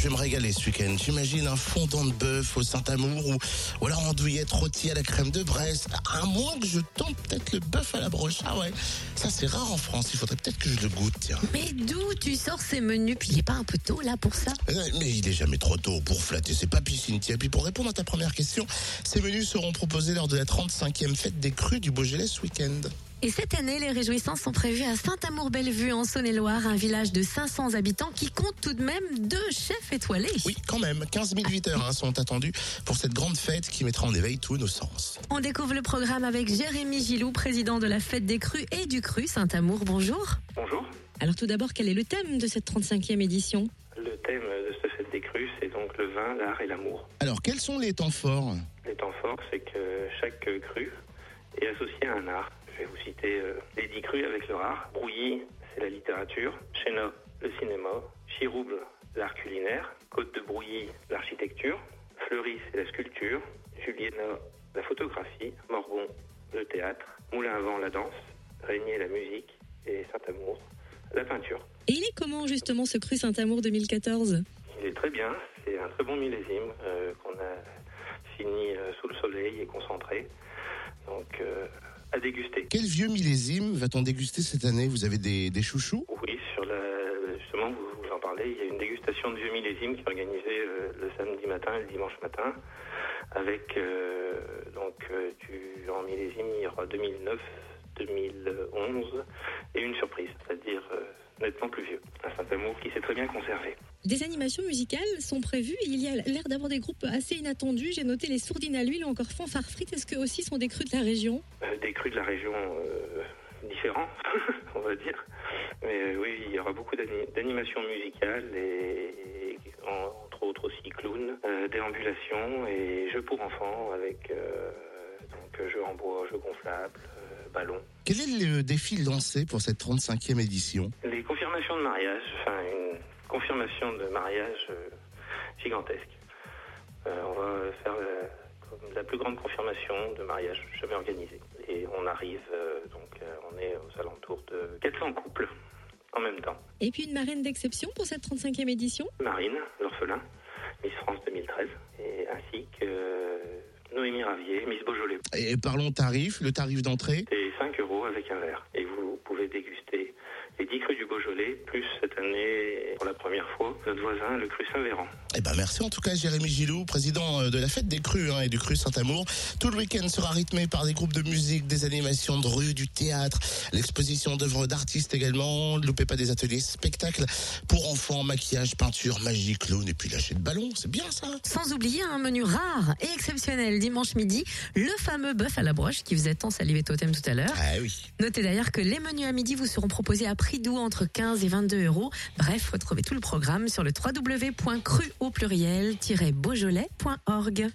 je vais me régaler ce week-end. J'imagine un fondant de bœuf au Saint-Amour ou, ou alors andouillette rôtie à la crème de Brest. À moins que je tente peut-être le bœuf à la broche. Ah ouais, ça c'est rare en France. Il faudrait peut-être que je le goûte, tiens. Mais d'où tu sors ces menus? Puis il est pas un peu tôt là pour ça? Euh, Mais il est jamais trop tôt pour flatter ses papilles, Cynthia. Puis pour répondre à ta première question, ces menus seront proposés lors de la 35e fête des crues du Beaujolais ce week-end. Et cette année, les réjouissances sont prévues à Saint-Amour-Bellevue en Saône-et-Loire, un village de 500 habitants qui compte tout de même deux chefs étoilés. Oui, quand même, 15 000 visiteurs hein, sont attendus pour cette grande fête qui mettra en éveil tous nos sens. On découvre le programme avec Jérémy Gilou, président de la fête des crues et du cru Saint-Amour. Bonjour. Bonjour. Alors tout d'abord, quel est le thème de cette 35e édition? Le thème de cette fête des crues, c'est donc le vin, l'art et l'amour. Alors, quels sont les temps forts? Les temps forts, c'est que chaque crue est associée à un art. Vais vous citer euh, dix crues avec leur art. Brouilly, c'est la littérature. Chéna, le cinéma. Chirouble, l'art culinaire. Côte de Brouilly, l'architecture. Fleury, c'est la sculpture. Juliena, la photographie. Morgon, le théâtre. Moulin à vent, la danse. Régnier, la musique. Et Saint-Amour, la peinture. Et il est comment justement ce cru Saint-Amour 2014 Il est très bien, c'est un très bon millésime euh, qu'on a fini euh, sous le soleil et concentré. Donc euh, à déguster. Quel vieux millésime va-t-on déguster cette année? Vous avez des, des chouchous? Oui, sur la, justement, vous, vous en parlez, il y a une dégustation de vieux millésime qui est organisée euh, le samedi matin et le dimanche matin. Avec, euh, donc, euh, du, en millésime, il y aura 2009, 2011 et une surprise, c'est-à-dire euh, nettement plus vieux. Un Saint-Amour qui s'est très bien conservé. Des animations musicales sont prévues. Il y a l'air d'avoir des groupes assez inattendus. J'ai noté les sourdines à l'huile ou encore fanfare frites. Est-ce que aussi sont des crus de la région? Euh, des crus de la région euh, différents, on va dire. Mais euh, oui, il y aura beaucoup d'ani- d'animations musicales et, et entre autres aussi clowns, déambulations et jeux pour enfants avec donc jeux en bois, jeux gonflables, Quel est le défi lancé pour cette 35e édition Les confirmations de mariage, enfin une confirmation de mariage euh, gigantesque. Euh, on va faire la, plus grande confirmation de mariage jamais organisée. Et on arrive, euh, donc euh, on est aux alentours de 400 couples en même temps. Et puis une marraine d'exception pour cette 35e édition? Marine, l'orphelin, Miss France 2013, et ainsi que Noémie Ravier, Miss Beaujolais. Et parlons tarif, le tarif d'entrée C'est 5 euros avec un verre. Et vous pouvez déguster 10 crus du Beaujolais, plus cette année, pour la première fois, notre voisin, le cru Saint-Véran. Eh ben merci en tout cas Jérémy Gilou, président euh, de la fête des crues hein, et du cru Saint-Amour. Tout le week-end sera rythmé par des groupes de musique, des animations de rue, du théâtre, l'exposition d'œuvres d'artistes également. Ne loupez pas des ateliers spectacles pour enfants, maquillage, peinture, magie, clown et puis lâcher de ballon. C'est bien ça Sans oublier un menu rare et exceptionnel dimanche midi, le fameux bœuf à la broche qui faisait tant saliver Totem tout à l'heure. Ah oui. Notez d'ailleurs que les menus à midi vous seront proposés à prix doux entre 15 et 22 euros. Bref, retrouvez tout le programme sur le www.cru au pluriel-beaujolais.org.